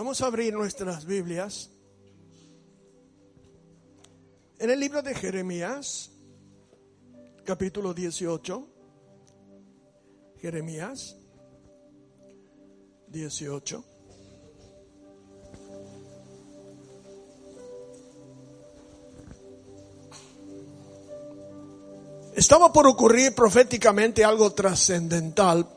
Vamos a abrir nuestras Biblias en el libro de Jeremías, capítulo 18. Jeremías 18. Estaba por ocurrir proféticamente algo trascendental,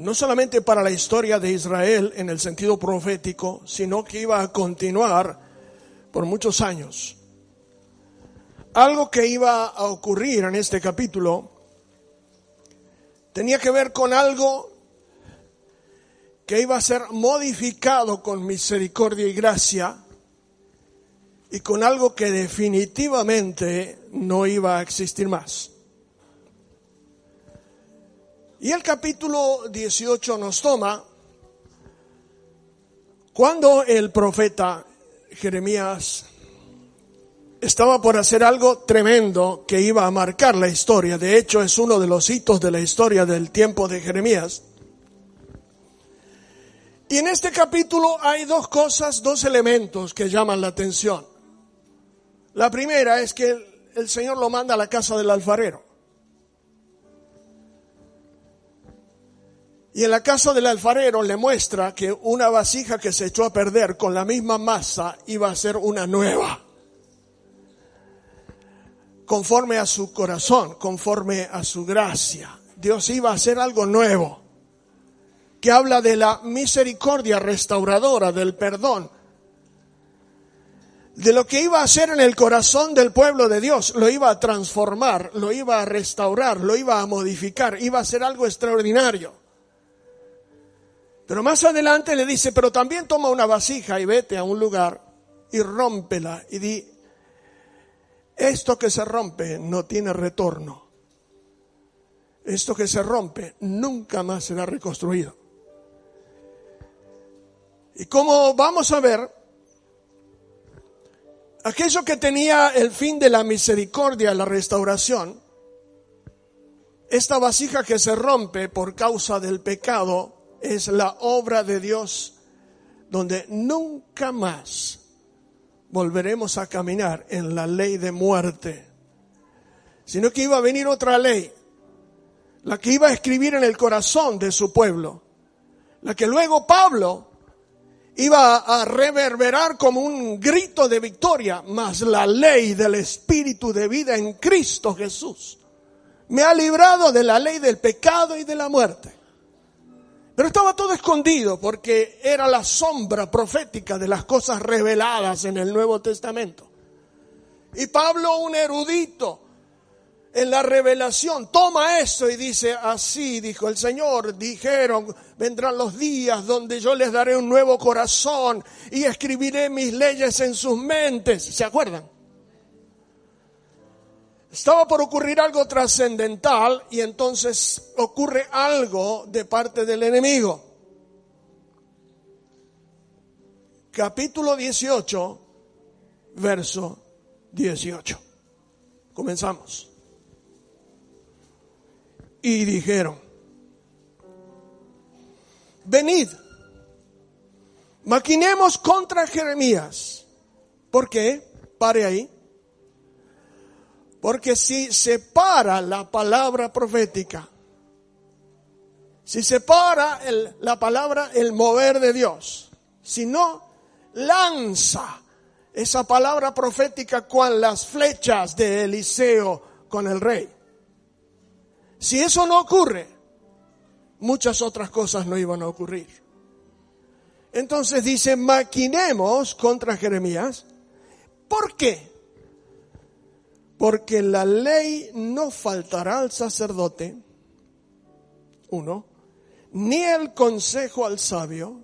no solamente para la historia de Israel en el sentido profético, sino que iba a continuar por muchos años. Algo que iba a ocurrir en este capítulo tenía que ver con algo que iba a ser modificado con misericordia y gracia y con algo que definitivamente no iba a existir más. Y el capítulo 18 nos toma cuando el profeta Jeremías estaba por hacer algo tremendo que iba a marcar la historia. De hecho, es uno de los hitos de la historia del tiempo de Jeremías. Y en este capítulo hay dos cosas, dos elementos que llaman la atención. La primera es que el, Señor lo manda a la casa del alfarero. Y en la casa del alfarero le muestra que una vasija que se echó a perder con la misma masa iba a ser una nueva. Conforme a su corazón, conforme a su gracia. Dios iba a hacer algo nuevo. Que habla de la misericordia restauradora, del perdón, de lo que iba a hacer en el corazón del pueblo de Dios. Lo iba a transformar, lo iba a restaurar, lo iba a modificar, iba a ser algo extraordinario. Pero más adelante le dice, pero también toma una vasija y vete a un lugar y rómpela y di, esto que se rompe no tiene retorno. Esto que se rompe nunca más será reconstruido. Y como vamos a ver, aquello que tenía el fin de la misericordia, la restauración, esta vasija que se rompe por causa del pecado es la obra de Dios donde nunca más volveremos a caminar en la ley de muerte, sino que iba a venir otra ley, la que iba a escribir en el corazón de su pueblo, la que luego Pablo iba a reverberar como un grito de victoria, mas la ley del Espíritu de vida en Cristo Jesús me ha librado de la ley del pecado y de la muerte. Pero estaba todo escondido porque era la sombra profética de las cosas reveladas en el Nuevo Testamento. Y Pablo, un erudito, en la revelación, toma eso y dice, así dijo el Señor, dijeron, vendrán los días donde yo les daré un nuevo corazón y escribiré mis leyes en sus mentes. ¿Se acuerdan? Estaba por ocurrir algo trascendental y entonces ocurre algo de parte del enemigo. Capítulo 18, verso 18. Comenzamos y dijeron, venid, maquinemos contra Jeremías. ¿Por qué? Pare ahí. Porque si separa la palabra profética, si separa el, la palabra el mover de Dios, si no lanza esa palabra profética con las flechas de Eliseo con el rey. Si eso no ocurre, muchas otras cosas no iban a ocurrir. Entonces dice, maquinemos contra Jeremías. ¿Por qué? Porque la ley no faltará al sacerdote, uno, ni el consejo al sabio,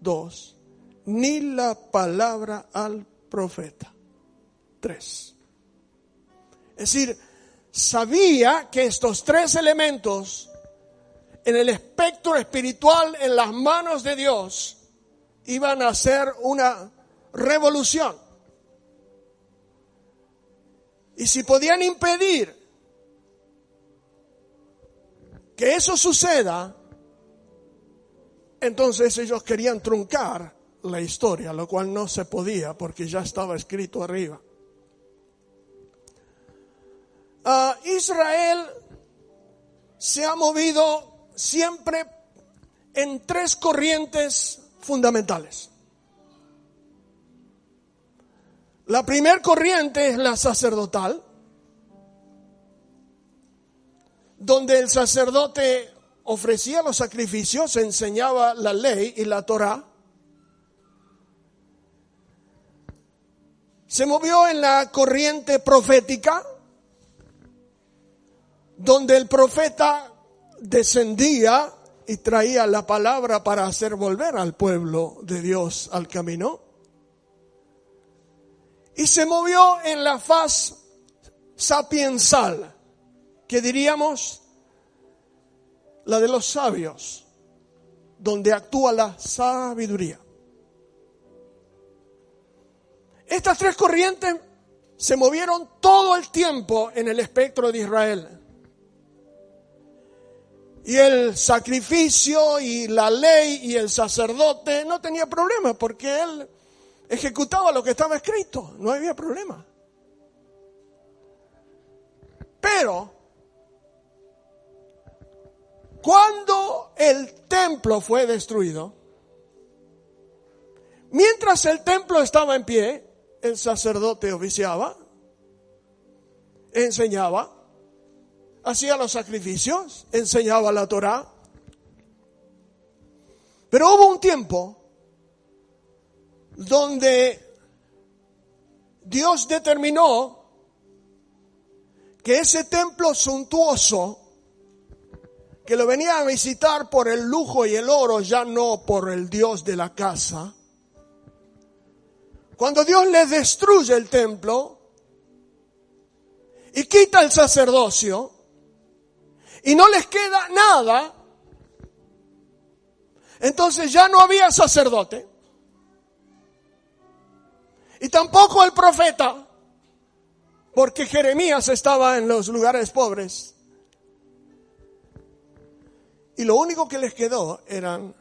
dos, ni la palabra al profeta, tres. Es decir, sabía que estos tres elementos en el espectro espiritual en las manos de Dios iban a hacer una revolución. Y si podían impedir que eso suceda, Entonces ellos querían truncar la historia, lo cual no se podía porque ya estaba escrito arriba. Ah, Israel se ha movido siempre en tres corrientes fundamentales. La primera corriente es la sacerdotal, donde el sacerdote ofrecía los sacrificios, enseñaba la ley y la Torah. Se movió en la corriente profética, donde el profeta descendía y traía la palabra para hacer volver al pueblo de Dios al camino. Y se movió en la faz sapiensal, que diríamos la de los sabios, donde actúa la sabiduría. Estas tres corrientes se movieron todo el tiempo en el espectro de Israel. Y el sacrificio y la ley y el sacerdote no tenía problema porque él ejecutaba lo que estaba escrito, no había problema. Pero cuando el templo fue destruido, mientras el templo estaba en pie, el sacerdote oficiaba, enseñaba, hacía los sacrificios, enseñaba la Torah. Pero hubo un tiempo donde Dios determinó que ese templo suntuoso, que lo venía a visitar por el lujo y el oro, ya no por el Dios de la casa, cuando Dios les destruye el templo y quita el sacerdocio, y no les queda nada, entonces ya no había sacerdote. Y tampoco el profeta, porque Jeremías estaba en los lugares pobres. Y lo único que les quedó eran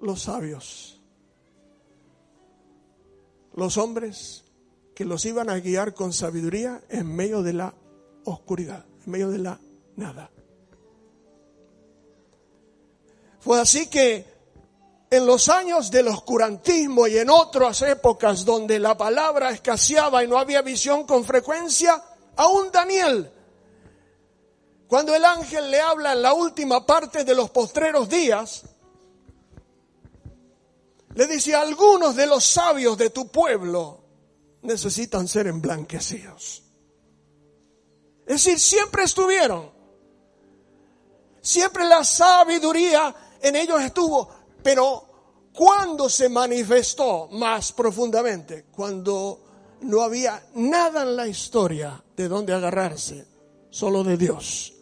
los sabios, los hombres que los iban a guiar con sabiduría en medio de la oscuridad, en medio de la nada. Fue así que en los años del oscurantismo y en otras épocas donde la palabra escaseaba y no había visión con frecuencia, aún Daniel, cuando el ángel le habla en la última parte de los postreros días, le dice, algunos de los sabios de tu pueblo necesitan ser emblanquecidos. Es decir, siempre estuvieron. Siempre la sabiduría en ellos estuvo, pero ¿cuándo se manifestó más profundamente? Cuando no había nada en la historia de donde agarrarse, solo de Dios.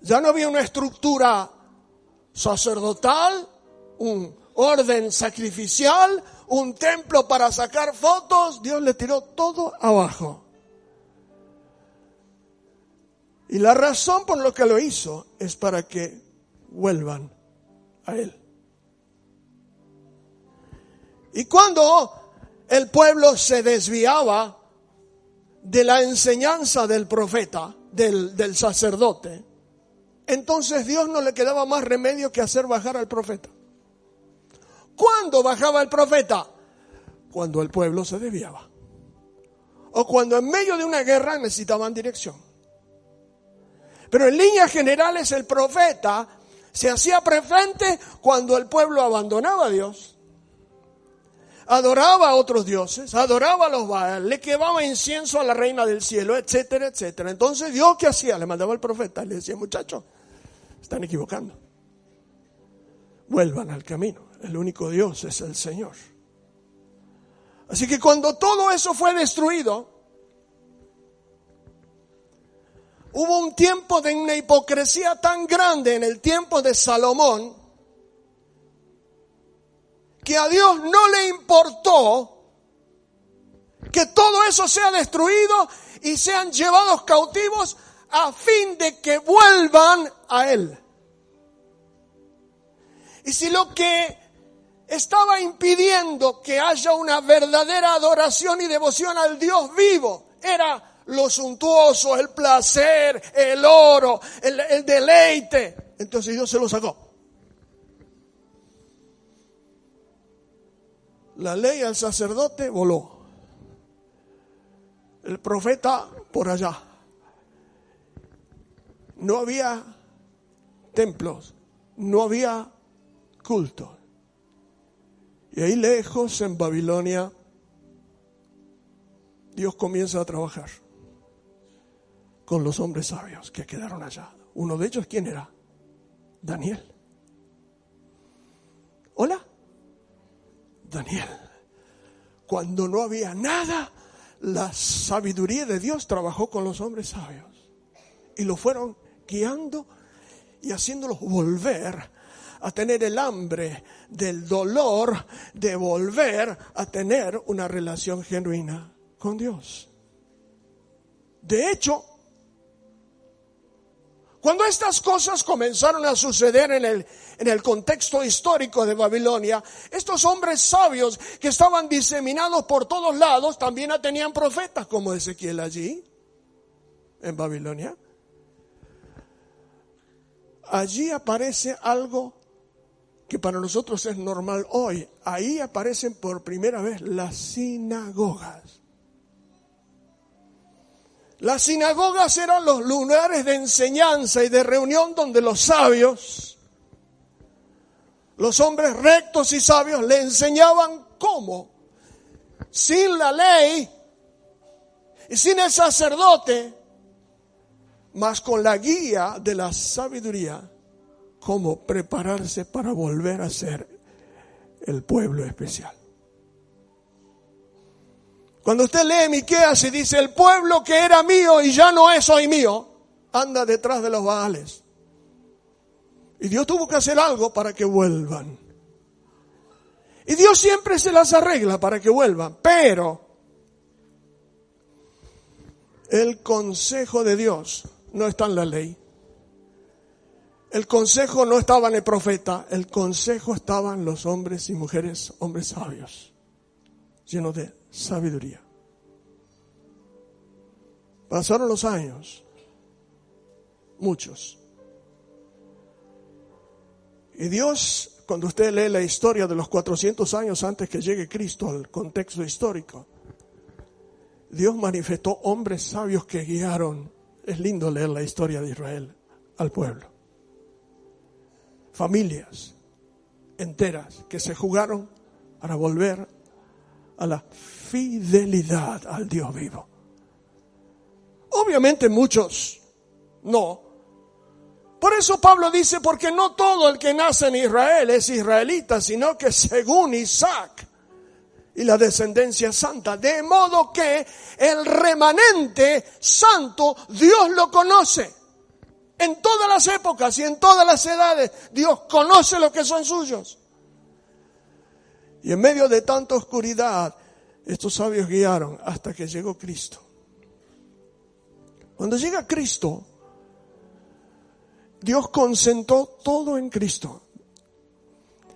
Ya no había una estructura sacerdotal, un orden sacrificial, un templo para sacar fotos, Dios le tiró todo abajo. Y la razón por lo que lo hizo es para que vuelvan a Él. Y cuando el pueblo se desviaba de la enseñanza del profeta, del, del sacerdote, entonces Dios no le quedaba más remedio que hacer bajar al profeta. ¿Cuándo bajaba el profeta? Cuando el pueblo se desviaba. O cuando en medio de una guerra necesitaban dirección. Pero en líneas generales el profeta se hacía presente cuando el pueblo abandonaba a Dios, adoraba a otros dioses, adoraba a los Baal, le quemaba incienso a la reina del cielo, etcétera, etcétera. Entonces Dios qué hacía? Le mandaba al profeta, le decía, muchachos, están equivocando. Vuelvan al camino. El único Dios es el Señor. Así que cuando todo eso fue destruido, Hubo un tiempo de una hipocresía tan grande en el tiempo de Salomón que a Dios no le importó que todo eso sea destruido y sean llevados cautivos a fin de que vuelvan a Él. Y si lo que estaba impidiendo que haya una verdadera adoración y devoción al Dios vivo era lo suntuoso, el placer, el oro, el, el deleite, entonces Dios se lo sacó. La ley al sacerdote voló. El profeta por allá. No había templos, no había culto. Y ahí lejos, en Babilonia, Dios comienza a trabajar con los hombres sabios que quedaron allá. Uno de ellos, ¿quién era? Daniel. Hola. Daniel. Cuando no había nada, la sabiduría de Dios trabajó con los hombres sabios. Y lo fueron guiando y haciéndolos volver a tener el hambre del dolor de volver a tener una relación genuina con Dios. De hecho, cuando estas cosas comenzaron a suceder en el, en el contexto histórico de Babilonia, estos hombres sabios que estaban diseminados por todos lados también tenían profetas como Ezequiel allí, en Babilonia. Allí aparece algo que para nosotros es normal hoy. Ahí aparecen por primera vez las sinagogas. Las sinagogas eran los lugares de enseñanza y de reunión donde los sabios, los hombres rectos y sabios, le enseñaban cómo, sin la ley y sin el sacerdote, mas con la guía de la sabiduría, cómo prepararse para volver a ser el pueblo especial. Cuando usted lee Miqueas y dice, el pueblo que era mío y ya no es hoy mío, anda detrás de los baales. Y Dios tuvo que hacer algo para que vuelvan. Y Dios siempre se las arregla para que vuelvan, pero el consejo de Dios no está en la ley. El consejo no estaba en el profeta, el consejo estaba en los hombres y mujeres, hombres sabios, llenos de sabiduría. Pasaron los años, muchos. Y Dios, cuando usted lee la historia de los 400 años antes que llegue Cristo al contexto histórico, Dios manifestó hombres sabios que guiaron, es lindo leer la historia de Israel, al pueblo familias enteras que se jugaron para volver a la fidelidad al Dios vivo. Obviamente muchos no. Por eso Pablo dice, porque no todo el que nace en Israel es israelita, sino que según Isaac y la descendencia santa, de modo que el remanente santo Dios lo conoce. En todas las épocas y en todas las edades, Dios conoce lo que son suyos. Y en medio de tanta oscuridad, estos sabios guiaron hasta que llegó Cristo. Cuando llega Cristo, Dios consentó todo en Cristo.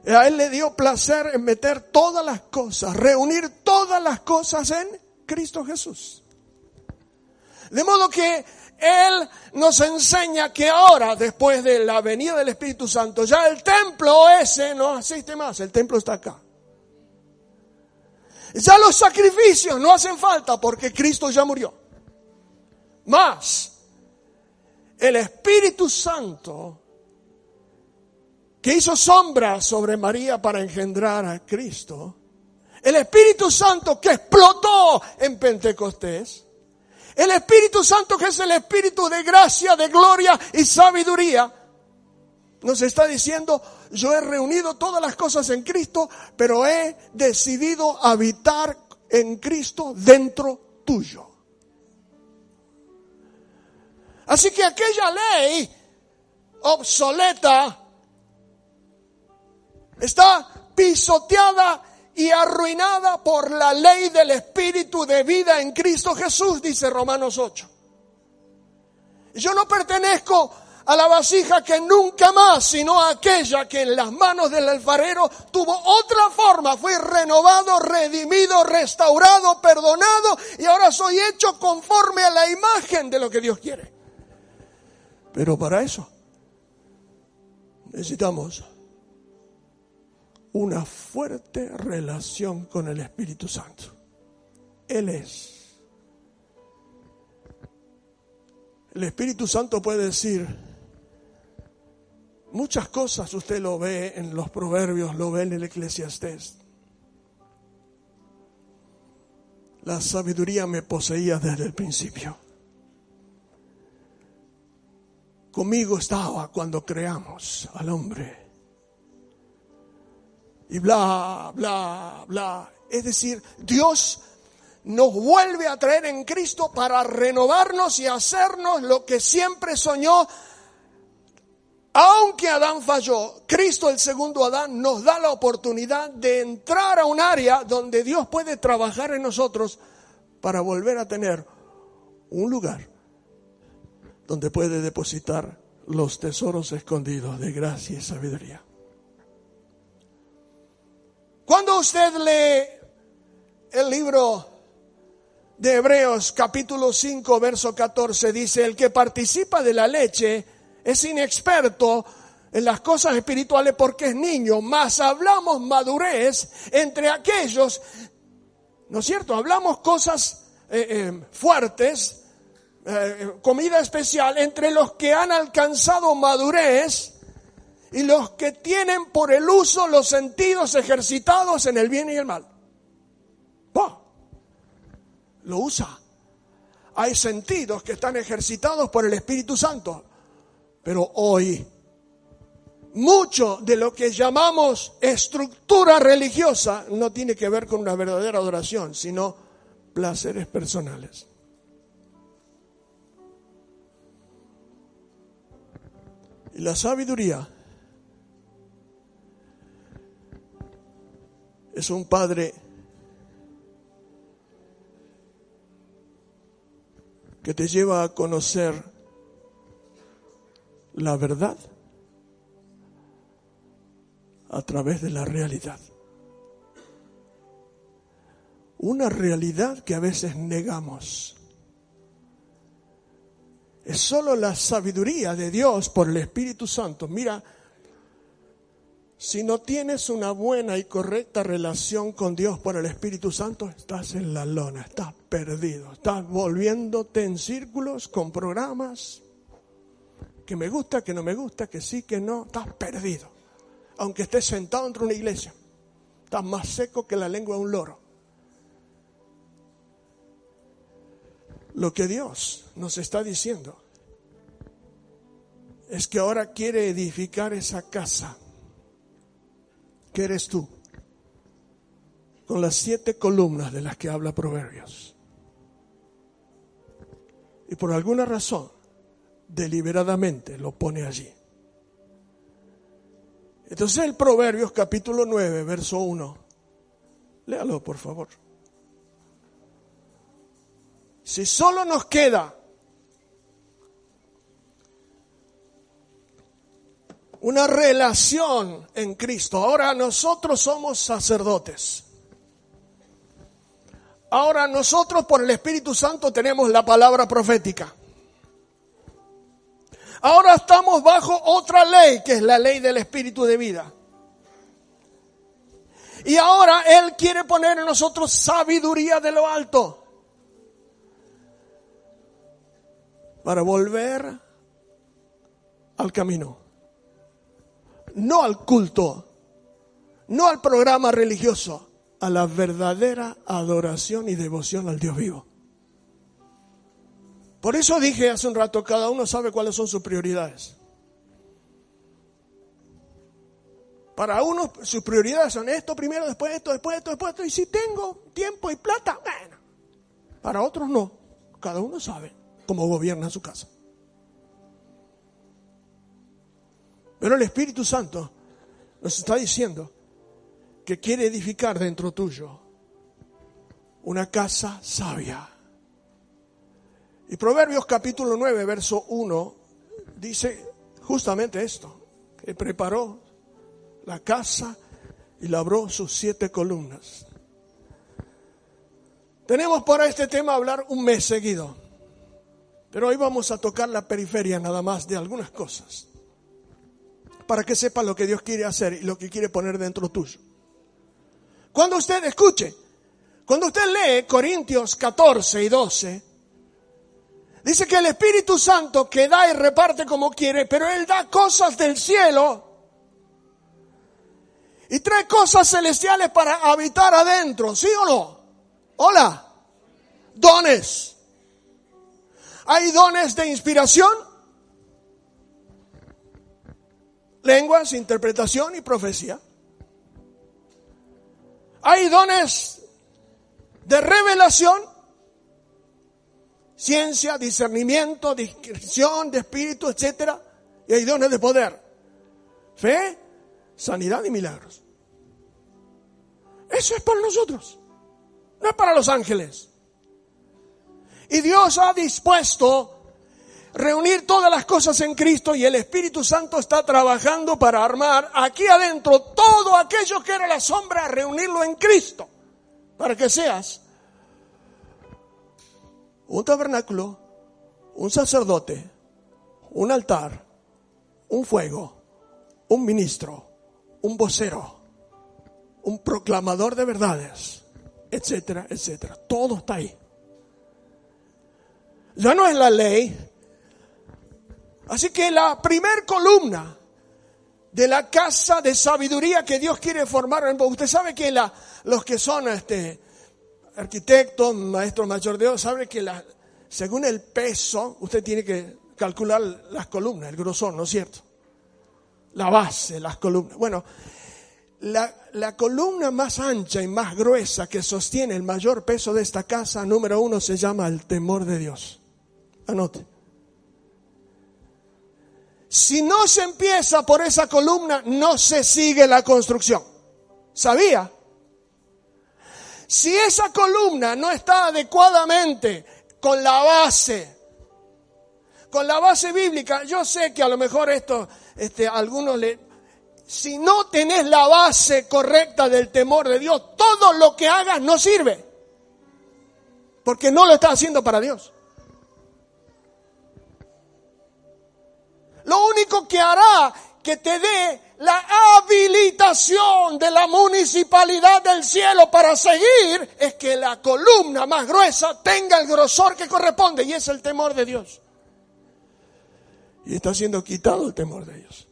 A Él le dio placer en meter todas las cosas, reunir todas las cosas en Cristo Jesús. De modo que él nos enseña que ahora, después de la venida del Espíritu Santo, ya el templo ese no asiste más, el templo está acá. Ya los sacrificios no hacen falta porque Cristo ya murió. Más, el Espíritu Santo que hizo sombra sobre María para engendrar a Cristo, el Espíritu Santo que explotó en Pentecostés, el Espíritu Santo, que es el Espíritu de gracia, de gloria y sabiduría, nos está diciendo, yo he reunido todas las cosas en Cristo, pero he decidido habitar en Cristo dentro tuyo. Así que aquella ley obsoleta está pisoteada y arruinada por la ley del Espíritu de vida en Cristo Jesús, dice Romanos 8. Yo no pertenezco a la vasija que nunca más, sino aquella que en las manos del alfarero tuvo otra forma, fue renovado, redimido, restaurado, perdonado y ahora soy hecho conforme a la imagen de lo que Dios quiere. Pero para eso necesitamos una fuerte relación con el Espíritu Santo. Él es. El Espíritu Santo puede decir, Muchas cosas usted lo ve en los proverbios, lo ve en el eclesiastés. La sabiduría me poseía desde el principio. Conmigo estaba cuando creamos al hombre. Y bla, bla, bla. Es decir, Dios nos vuelve a traer en Cristo para renovarnos y hacernos lo que siempre soñó aunque Adán falló, Cristo el segundo Adán nos da la oportunidad de entrar a un área donde Dios puede trabajar en nosotros para volver a tener un lugar donde puede depositar los tesoros escondidos de gracia y sabiduría. Cuando usted lee el libro de Hebreos capítulo 5 verso 14 dice, el que participa de la leche es inexperto en las cosas espirituales porque es niño, más hablamos madurez entre aquellos, ¿no es cierto? Hablamos cosas eh, eh, fuertes, eh, comida especial, entre los que han alcanzado madurez y los que tienen por el uso los sentidos ejercitados en el bien y el mal. Lo usa. Hay sentidos que están ejercitados por el Espíritu Santo. Pero hoy, mucho de lo que llamamos estructura religiosa no tiene que ver con una verdadera adoración, sino placeres personales. Y la sabiduría es un padre que te lleva a conocer la verdad a través de la realidad. Una realidad que a veces negamos. Es solo la sabiduría de Dios por el Espíritu Santo. Mira, si no tienes una buena y correcta relación con Dios por el Espíritu Santo, estás en la lona, estás perdido, estás volviéndote en círculos con programas, que me gusta, que no me gusta, que sí, que no, estás perdido. Aunque estés sentado entre una iglesia, estás más seco que la lengua de un loro. Lo que Dios nos está diciendo es que ahora quiere edificar esa casa que eres tú, con las siete columnas de las que habla Proverbios. Y por alguna razón, deliberadamente lo pone allí. Entonces el Proverbios capítulo 9, verso 1. Léalo, por favor. Si solo nos queda una relación en Cristo, ahora nosotros somos sacerdotes. Ahora nosotros por el Espíritu Santo tenemos la palabra profética. Ahora estamos bajo otra ley, que es la ley del espíritu de vida. Y ahora Él quiere poner en nosotros sabiduría de lo alto. Para volver al camino. No al culto. No al programa religioso. A la verdadera adoración y devoción al Dios vivo. Por eso dije hace un rato, cada uno sabe cuáles son sus prioridades. Para uno sus prioridades son esto primero, después esto, después esto, después esto. Y si tengo tiempo y plata, bueno. Para otros no. Cada uno sabe cómo gobierna su casa. Pero el Espíritu Santo nos está diciendo que quiere edificar dentro tuyo una casa sabia y Proverbios capítulo 9, verso 1, dice justamente esto, que preparó la casa y labró sus siete columnas. Tenemos para este tema hablar un mes seguido, pero hoy vamos a tocar la periferia nada más de algunas cosas, para que sepa lo que Dios quiere hacer y lo que quiere poner dentro tuyo. Cuando usted escuche, cuando usted lee Corintios 14 y 12, dice que el Espíritu Santo que da y reparte como quiere, pero Él da cosas del cielo y trae cosas celestiales para habitar adentro, ¿sí o no? Hola, dones. Hay dones de inspiración, lenguas, interpretación y profecía. Hay dones de revelación, ciencia, discernimiento, discreción de espíritu, etc. Y hay dones de poder, fe, sanidad y milagros. Eso es para nosotros, no es para los ángeles. Y Dios ha dispuesto reunir todas las cosas en Cristo y el Espíritu Santo está trabajando para armar aquí adentro todo aquello que era la sombra, reunirlo en Cristo, para que seas un tabernáculo, un sacerdote, un altar, un fuego, un ministro, un vocero, un proclamador de verdades, etcétera, etcétera. Todo está ahí. Ya no es la ley, Así que la primer columna de la casa de sabiduría que Dios quiere formar, usted sabe que los que son este, arquitectos, maestros mayor de Dios, sabe que la, según el peso, usted tiene que calcular las columnas, el grosor, ¿no es cierto? La base, las columnas. Bueno, la, la, columna más ancha y más gruesa que sostiene el mayor peso de esta casa, número uno, se llama el temor de Dios. Anote. Si no se empieza por esa columna, no se sigue la construcción. ¿Sabía? Si esa columna no está adecuadamente con la base, con la base bíblica, yo sé que a lo mejor esto, este, algunos le, si no tenés la base correcta del temor de Dios, todo lo que hagas no sirve. Porque no lo estás haciendo para Dios. lo único que hará que te dé la habilitación de la municipalidad del cielo para seguir es que la columna más gruesa tenga el grosor que corresponde y es el temor de Dios. Y está siendo quitado el temor de Dios.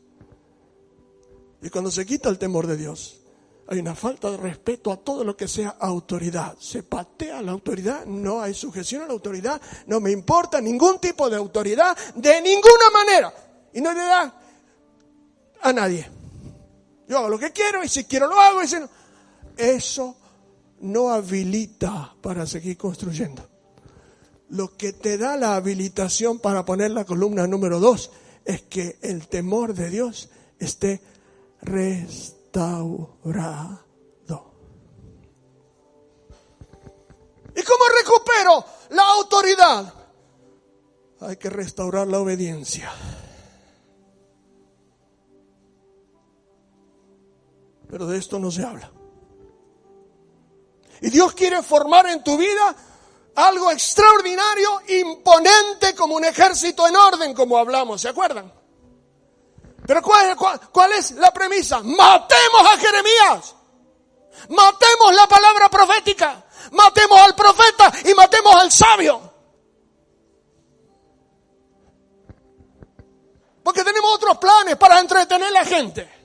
Y cuando se quita el temor de Dios, hay una falta de respeto a todo lo que sea autoridad. Se patea la autoridad, no hay sujeción a la autoridad, no me importa ningún tipo de autoridad de ninguna manera y no le da a nadie. Yo hago lo que quiero y si quiero lo hago y si no. Eso no habilita para seguir construyendo. Lo que te da la habilitación para poner la columna número dos es que el temor de Dios esté restaurado. ¿Y cómo recupero la autoridad? Hay que restaurar la obediencia. Pero de esto no se habla. Y Dios quiere formar en tu vida algo extraordinario, imponente, como un ejército en orden, como hablamos, ¿se acuerdan? Pero ¿cuál, es la premisa? Matemos a Jeremías. Matemos la palabra profética. Matemos al profeta y matemos al sabio. Porque tenemos otros planes para entretener a la gente.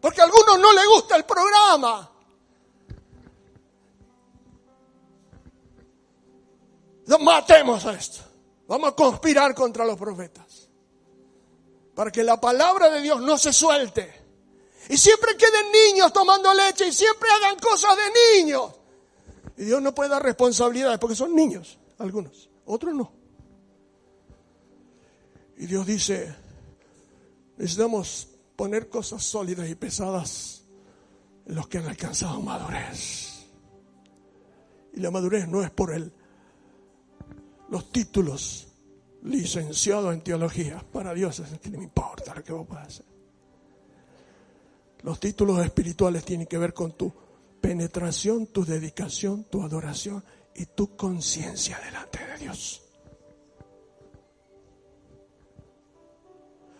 Porque a algunos no les gusta el programa. Matemos a esto. Vamos a conspirar contra los profetas. Para que la palabra de Dios no se suelte. Y siempre queden niños tomando leche y siempre hagan cosas de niños. Y Dios no puede dar responsabilidades porque son niños, algunos, otros no. Y Dios dice, necesitamos poner cosas sólidas y pesadas en los que han alcanzado madurez. Y la madurez no es por el, los títulos licenciado en teología. Para Dios es que no me importa lo que vos puedas hacer. Los títulos espirituales tienen que ver con tu penetración, tu dedicación, tu adoración y tu conciencia delante de Dios.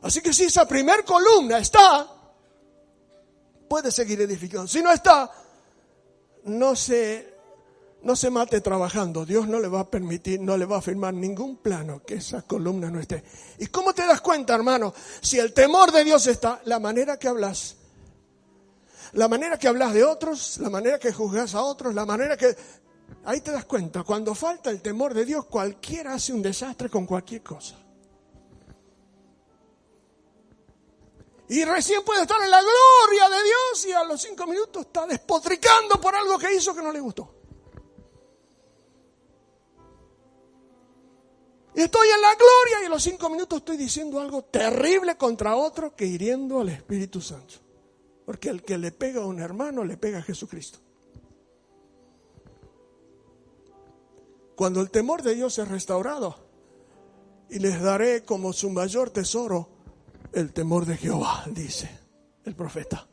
Así que si esa primer columna está, puede seguir edificando. Si no está, no se, no se mate trabajando. Dios no le va a permitir, no le va a firmar ningún plano que esa columna no esté. ¿Y cómo te das cuenta, hermano? Si el temor de Dios está, la manera que hablas, la manera que hablas de otros, la manera que juzgas a otros, la manera que... Ahí te das cuenta, cuando falta el temor de Dios, cualquiera hace un desastre con cualquier cosa. Y recién puede estar en la gloria de Dios y a los cinco minutos está despotricando por algo que hizo que no le gustó. Y estoy en la gloria y a los cinco minutos estoy diciendo algo terrible contra otro que hiriendo al Espíritu Santo. Porque el que le pega a un hermano le pega a Jesucristo. Cuando el temor de Dios es restaurado, y les daré como su mayor tesoro el temor de Jehová, dice el profeta.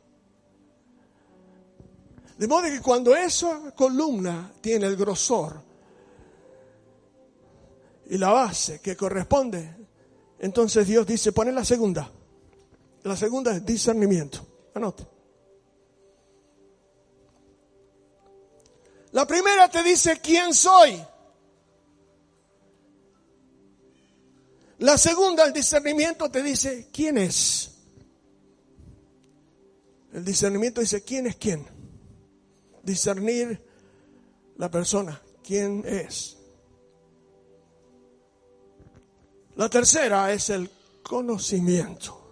De modo que cuando esa columna tiene el grosor y la base que corresponde, entonces Dios dice, pone la segunda. La segunda es discernimiento. Anote. La primera te dice quién soy. La segunda, el discernimiento, te dice quién es. El discernimiento dice quién es quién. Discernir la persona, quién es. La tercera es el conocimiento.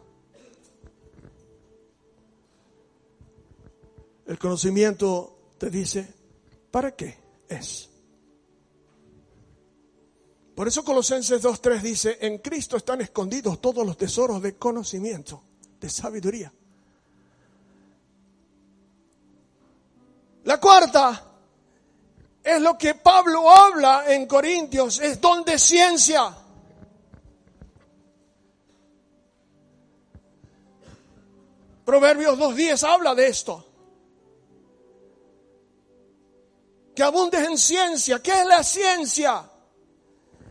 El conocimiento te dice, ¿para qué es? Por eso Colosenses 2.3 dice, en Cristo están escondidos todos los tesoros de conocimiento, de sabiduría. La cuarta es lo que Pablo habla en Corintios, es don de ciencia. Proverbios 2.10 habla de esto. Que abundes en ciencia. ¿Qué es la ciencia?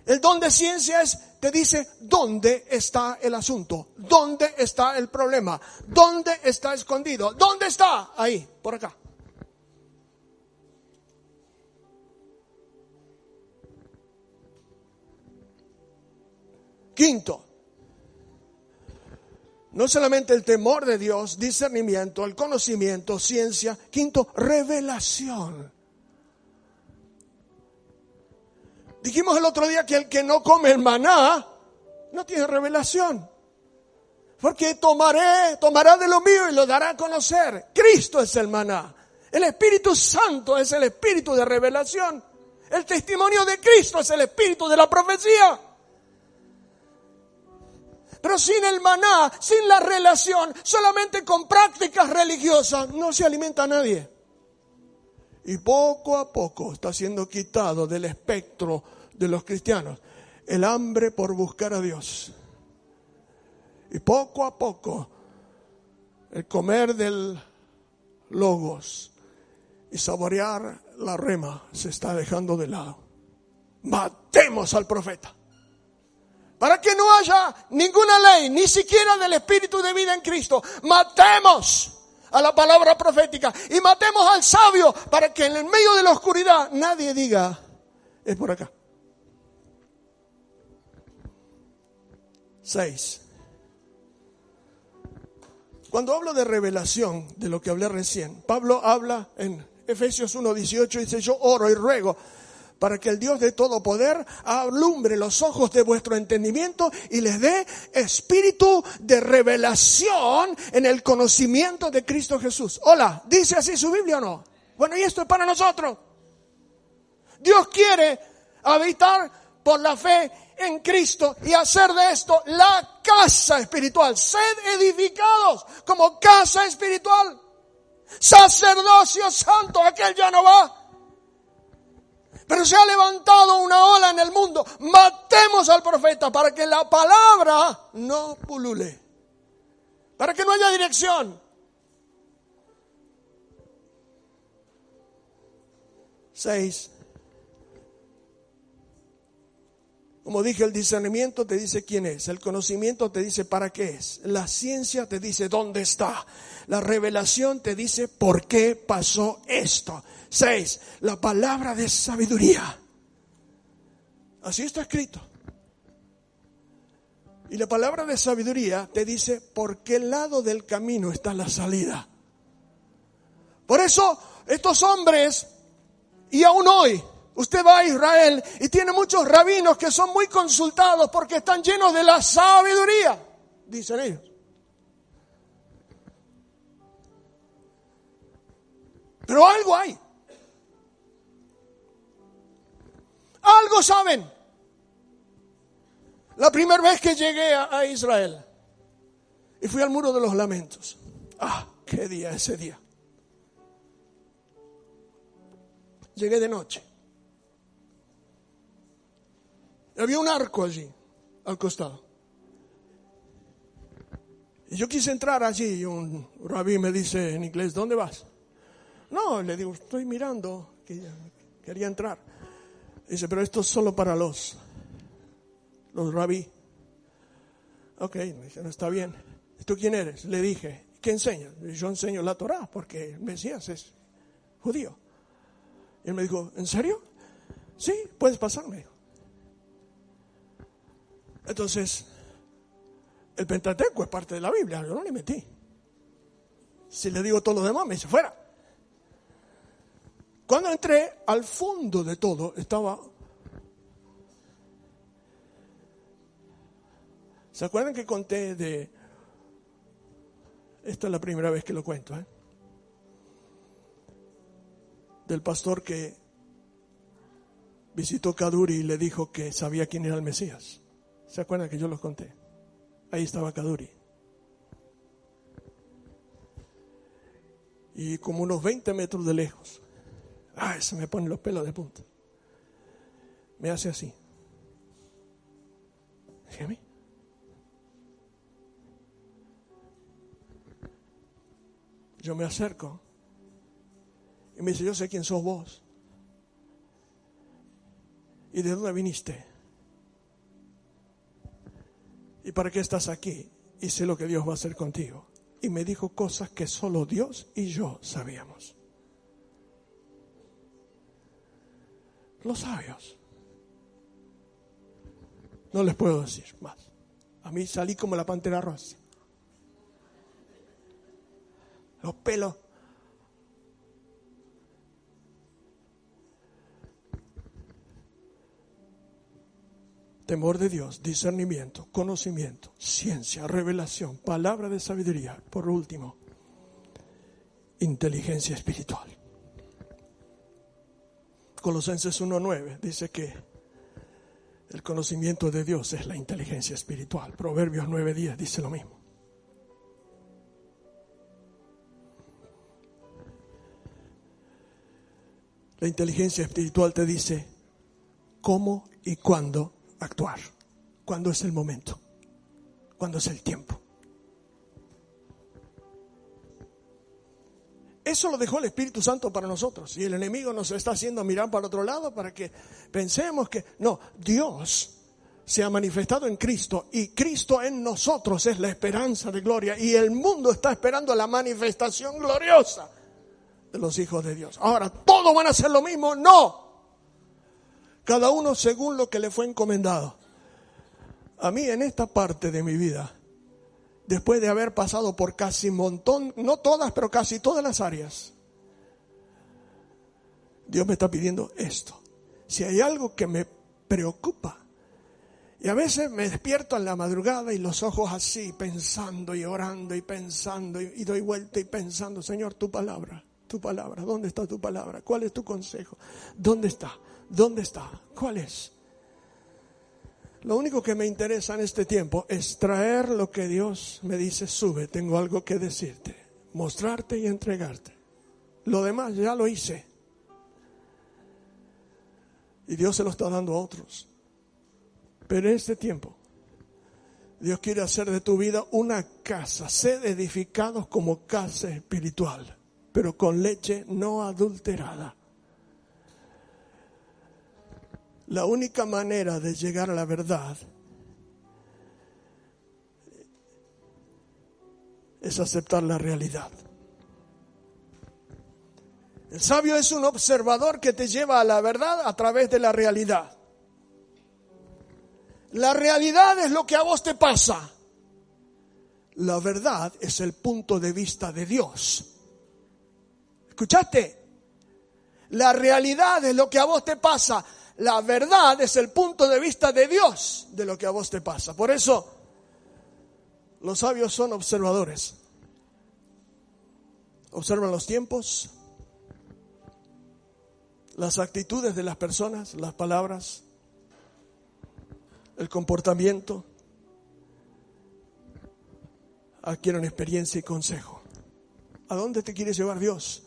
El don de ciencia es, te dice dónde está el asunto, dónde está el problema, dónde está escondido, dónde está ahí, por acá. Quinto, no solamente el temor de Dios, discernimiento, el conocimiento, ciencia. Quinto, revelación. Dijimos el otro día que el que no come el maná no tiene revelación. Porque tomaré, tomará de lo mío y lo dará a conocer. Cristo es el maná. El Espíritu Santo es el Espíritu de revelación. El testimonio de Cristo es el Espíritu de la profecía. Pero sin el maná, sin la relación, solamente con prácticas religiosas, no se alimenta a nadie. Y poco a poco está siendo quitado del espectro de los cristianos el hambre por buscar a Dios. Y poco a poco el comer del logos y saborear la rema se está dejando de lado. Matemos al profeta. Para que no haya ninguna ley, ni siquiera del Espíritu de vida en Cristo. Matemos a la palabra profética y matemos al sabio para que en el medio de la oscuridad nadie diga, es por acá. Seis. Cuando hablo de revelación, de lo que hablé recién, Pablo habla en Efesios 1.18, dice, yo oro y ruego para que el Dios de todo poder alumbre los ojos de vuestro entendimiento y les dé espíritu de revelación en el conocimiento de Cristo Jesús. Hola, ¿dice así su Biblia o no? Bueno, y esto es para nosotros. Dios quiere habitar por la fe en Cristo y hacer de esto la casa espiritual. Sed edificados como casa espiritual. Sacerdocio santo, aquel ya no va. Pero se ha levantado una ola en el mundo. Matemos al profeta para que la palabra no pulule. Para que no haya dirección. Seis. Como dije, el discernimiento te dice quién es, el conocimiento te dice para qué es, la ciencia te dice dónde está, la revelación te dice por qué pasó esto. Seis, la palabra de sabiduría. Así está escrito. Y la palabra de sabiduría te dice por qué lado del camino está la salida. Por eso estos hombres, y aún hoy, Usted va a Israel y tiene muchos rabinos que son muy consultados porque están llenos de la sabiduría, dicen ellos. Pero algo hay. Algo saben. La primera vez que llegué a, Israel y fui al muro de los lamentos. Ah, qué día ese día. Llegué de noche. Había un arco allí, al costado. Y yo quise entrar allí y un rabí me dice en inglés, ¿dónde vas? No, le digo, estoy mirando, quería entrar. Dice, pero esto es solo para los, los rabí. Ok, me dice, no está bien. ¿Tú quién eres? Le dije, ¿qué enseñas? Yo enseño la Torah porque el Mesías es judío. Y él me dijo, ¿en serio? Sí, puedes pasarme. Entonces, el Pentateuco es parte de la Biblia, yo no le metí. Si le digo todo lo demás, me dice fuera. Cuando entré al fondo de todo, estaba. ¿Se acuerdan que conté de. Esta es la primera vez que lo cuento, ¿eh? Del pastor que visitó Kaduri y le dijo que sabía quién era el Mesías. ¿Se acuerdan que yo los conté? Ahí estaba Kaduri. Y como unos 20 metros de lejos, ay, se me ponen los pelos de punta. Me hace así. ¿Sí a mí? Yo me acerco y me dice, yo sé quién sos vos. ¿Y de dónde viniste? ¿Y para qué estás aquí? Y sé lo que Dios va a hacer contigo. Y me dijo cosas que solo Dios y yo sabíamos. Los sabios. No les puedo decir más. A mí salí como la pantera rosa. Los pelos temor de Dios, discernimiento, conocimiento, ciencia, revelación, palabra de sabiduría. Por último, inteligencia espiritual. Colosenses 1.9 dice que el conocimiento de Dios es la inteligencia espiritual. Proverbios 9.10 dice lo mismo. La inteligencia espiritual te dice cómo y cuándo actuar, cuando es el momento, cuando es el tiempo. Eso lo dejó el Espíritu Santo para nosotros. Y el enemigo nos está haciendo mirar para otro lado para que pensemos que no, Dios se ha manifestado en Cristo y Cristo en nosotros es la esperanza de gloria y el mundo está esperando la manifestación gloriosa de los hijos de Dios. Ahora, ¿todos van a hacer lo mismo? No. Cada uno según lo que le fue encomendado. A mí en esta parte de mi vida, después de haber pasado por casi un montón, no todas, pero casi todas las áreas, Dios me está pidiendo esto. Si hay algo que me preocupa, y a veces me despierto en la madrugada y los ojos así, pensando y orando y pensando y, y doy vuelta y pensando, Señor, tu palabra, tu palabra, ¿dónde está tu palabra? ¿Cuál es tu consejo? ¿Dónde está? ¿Dónde está? ¿Cuál es? Lo único que me interesa en este tiempo es traer lo que Dios me dice, sube, tengo algo que decirte, mostrarte y entregarte. Lo demás ya lo hice. Y Dios se lo está dando a otros. Pero en este tiempo, Dios quiere hacer de tu vida una casa, sed edificados como casa espiritual, pero con leche no adulterada. La única manera de llegar a la verdad es aceptar la realidad. El sabio es un observador que te lleva a la verdad a través de la realidad. La realidad es lo que a vos te pasa. La verdad es el punto de vista de Dios. ¿Escuchaste? La realidad es lo que a vos te pasa. La verdad es el punto de vista de Dios de lo que a vos te pasa. Por eso los sabios son observadores. Observan los tiempos, las actitudes de las personas, las palabras, el comportamiento, adquieren experiencia y consejo. ¿A dónde te quiere llevar Dios?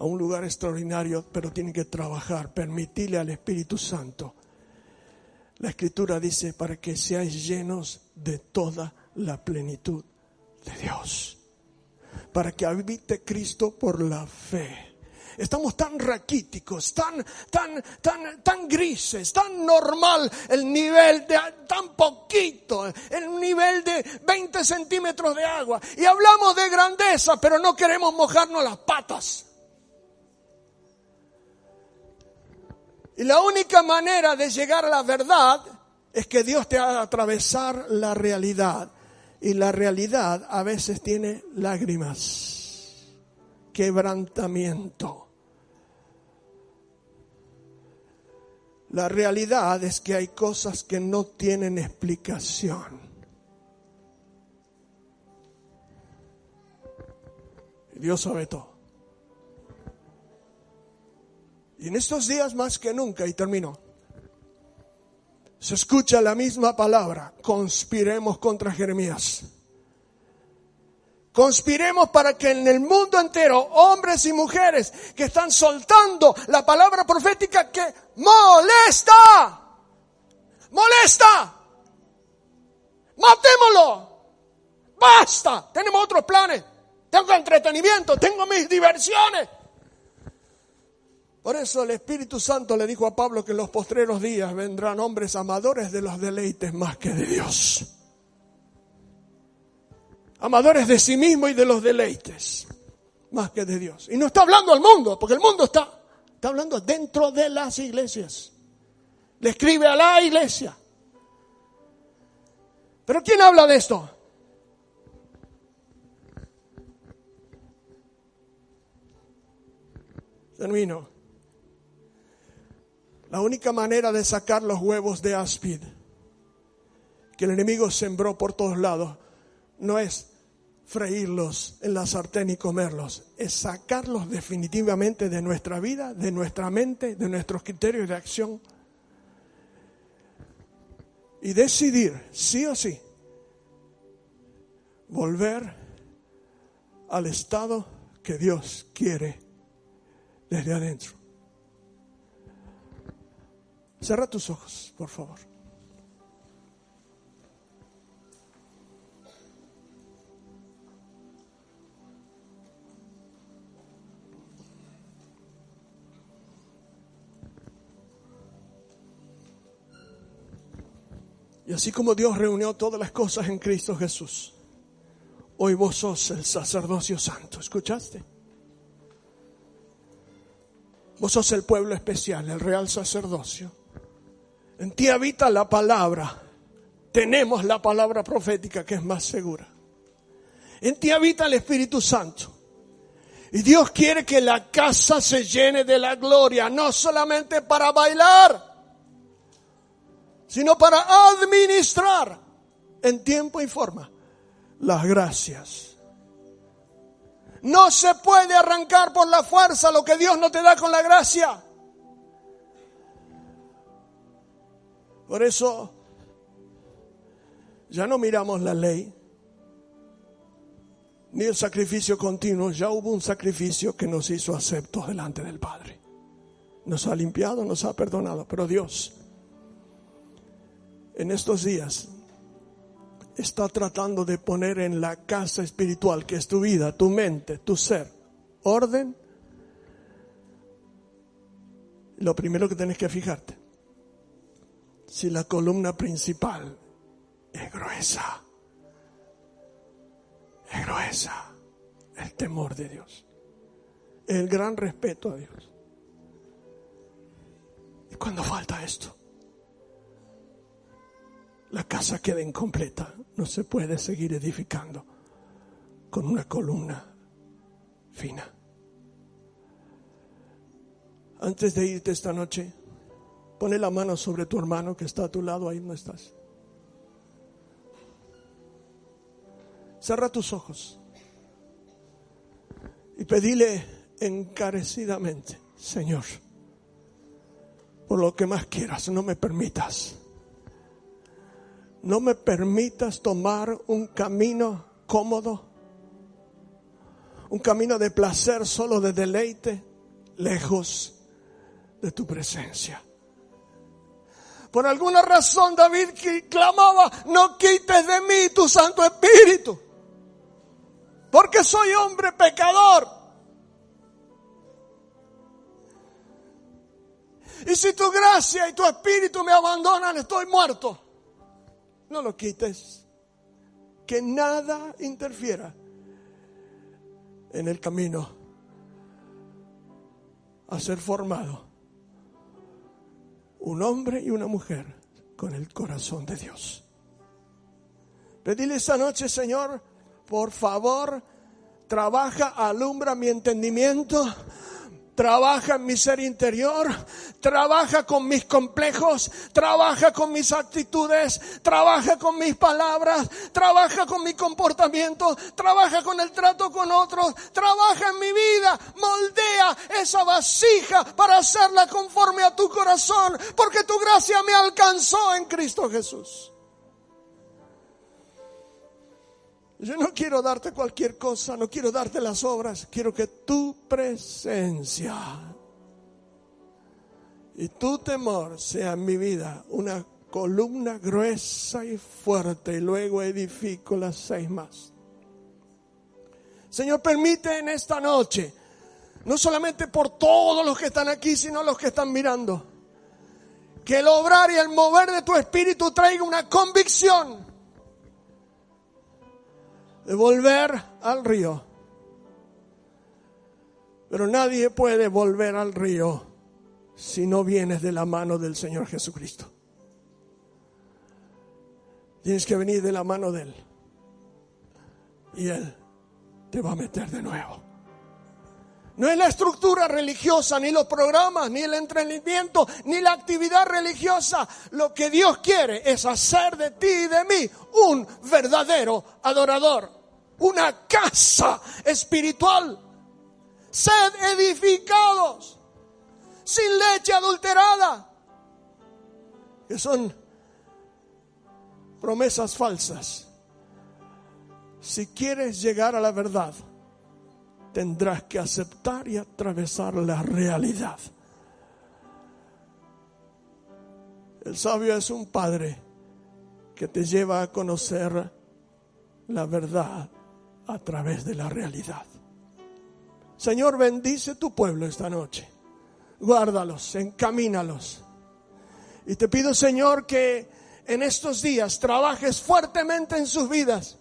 A un lugar extraordinario, pero tiene que trabajar, permitirle al Espíritu Santo. La Escritura dice para que seáis llenos de toda la plenitud de Dios, para que habite Cristo por la fe Estamos tan raquíticos, tan, tan, tan, tan grises, tan normal el nivel de tan poquito, el nivel de 20 centímetros de agua. Y hablamos de grandeza, pero no queremos mojarnos las patas. Y la única manera de llegar a la verdad es que Dios te haga atravesar la realidad. Y la realidad a veces tiene lágrimas, quebrantamiento. La realidad es que hay cosas que no tienen explicación. Dios sabe todo. Y en estos días más que nunca, y termino, se escucha la misma palabra, conspiremos contra Jeremías. Conspiremos para que en el mundo entero, hombres y mujeres que están soltando la palabra profética que molesta, molesta, matémoslo, basta, tenemos otros planes, tengo entretenimiento, tengo mis diversiones. Por eso el Espíritu Santo le dijo a Pablo que en los postreros días vendrán hombres amadores de los deleites más que de Dios amadores de sí mismo y de los deleites, más que de Dios. Y no está hablando al mundo, porque el mundo está, está hablando dentro de las iglesias. Le escribe a la iglesia. Pero ¿quién habla de esto? Termino. La única manera de sacar los huevos de áspid que el enemigo sembró por todos lados no es freírlos en la sartén y comerlos, es sacarlos definitivamente de nuestra vida, de nuestra mente, de nuestros criterios de acción y decidir, sí o sí, volver al estado que Dios quiere desde adentro. Cierra tus ojos, por favor. Y así como Dios reunió todas las cosas en Cristo Jesús, hoy vos sos el sacerdocio santo. ¿Escuchaste? Vos sos el pueblo especial, el real sacerdocio. En ti habita la palabra. Tenemos la palabra profética que es más segura. En ti habita el Espíritu Santo. Y Dios quiere que la casa se llene de la gloria, no solamente para bailar sino para administrar en tiempo y forma las gracias. No se puede arrancar por la fuerza lo que Dios no te da con la gracia. Por eso ya no miramos la ley ni el sacrificio continuo, ya hubo un sacrificio que nos hizo aceptos delante del Padre. nos ha limpiado, nos ha perdonado, pero Dios en estos días está tratando de poner en la casa espiritual, que es tu vida, tu mente, tu ser, orden. Lo primero que tienes que fijarte, si la columna principal es gruesa, es gruesa, el temor de Dios, el gran respeto a Dios. ¿Y cuando falta esto? la casa queda incompleta. No se puede seguir edificando con una columna fina. Antes de irte esta noche, pone la mano sobre tu hermano que está a tu lado, ahí no estás. Cerra tus ojos y pedile encarecidamente, Señor, por lo que más quieras, no me permitas no me permitas tomar un camino cómodo, un camino de placer, solo de deleite, lejos de tu presencia. Por alguna razón David clamaba, no quites de mí tu Santo Espíritu, porque soy hombre pecador. Y si tu gracia y tu espíritu me abandonan, estoy muerto no lo quites. Que nada interfiera en el camino a ser formado un hombre y una mujer con el corazón de Dios. Pedile esta noche, Señor, por favor, trabaja, alumbra mi entendimiento trabaja en mi ser interior, trabaja con mis complejos, trabaja con mis actitudes, trabaja con mis palabras, trabaja con mi comportamiento, trabaja con el trato con otros, trabaja en mi vida, moldea esa vasija para hacerla conforme a tu corazón, porque tu gracia me alcanzó en Cristo Jesús. Yo no quiero darte cualquier cosa, no quiero darte las obras, quiero que tu presencia y tu temor sea en mi vida una columna gruesa y fuerte y luego edifico las seis más. Señor, permite en esta noche, no solamente por todos los que están aquí, sino los que están mirando, que el obrar y el mover de tu espíritu traiga una convicción de volver al río. Pero nadie puede volver al río si no vienes de la mano del Señor Jesucristo. Tienes que venir de la mano de Él. Y Él te va a meter de nuevo. No es la estructura religiosa, ni los programas, ni el entrenamiento, ni la actividad religiosa. Lo que Dios quiere es hacer de ti y de mí un verdadero adorador una casa espiritual. Sed edificados sin leche adulterada, que son promesas falsas. Si quieres llegar a la verdad, tendrás que aceptar y atravesar la realidad. El sabio es un padre que te lleva a conocer la verdad a través de la realidad. Señor, bendice tu pueblo esta noche. Guárdalos, encamínalos. Y te pido, Señor, que en estos días trabajes fuertemente en sus vidas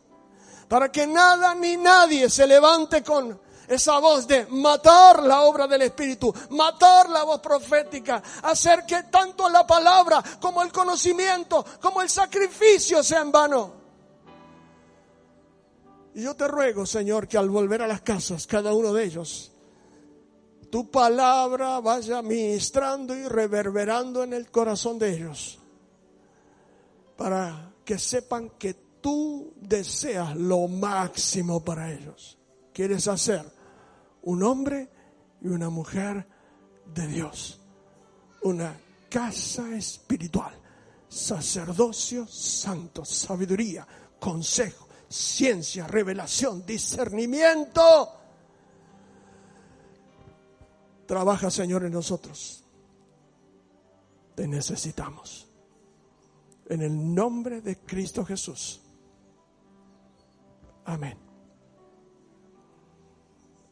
para que nada ni nadie se levante con esa voz de matar la obra del Espíritu, matar la voz profética, hacer que tanto la palabra como el conocimiento, como el sacrificio sea en vano. Y yo te ruego, Señor, que al volver a las casas, cada uno de ellos, tu palabra vaya ministrando y reverberando en el corazón de ellos, para que sepan que tú deseas lo máximo para ellos. Quieres hacer un hombre y una mujer de Dios, una casa espiritual, sacerdocio santo, sabiduría, consejo ciencia, revelación, discernimiento. Trabaja, Señor, en nosotros. Te necesitamos. En el nombre de Cristo Jesús. Amén.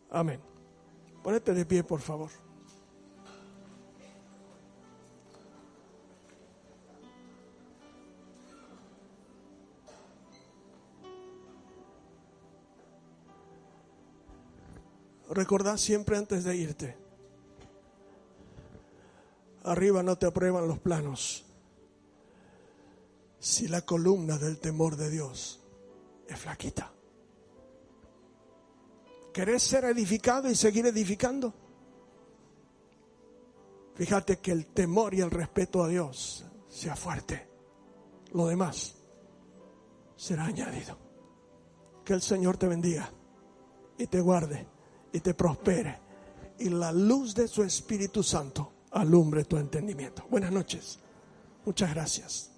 Amén. Ponete de pie, por favor. Recordad siempre antes de irte. Arriba no te aprueban los planos. Si la columna del temor de Dios es flaquita. ¿Querés ser edificado y seguir edificando? Fíjate que el temor y el respeto a Dios sea fuerte. Lo demás será añadido. Que el Señor te bendiga y te guarde y te prospere y la luz de su Espíritu Santo alumbre tu entendimiento. Buenas noches. Muchas gracias.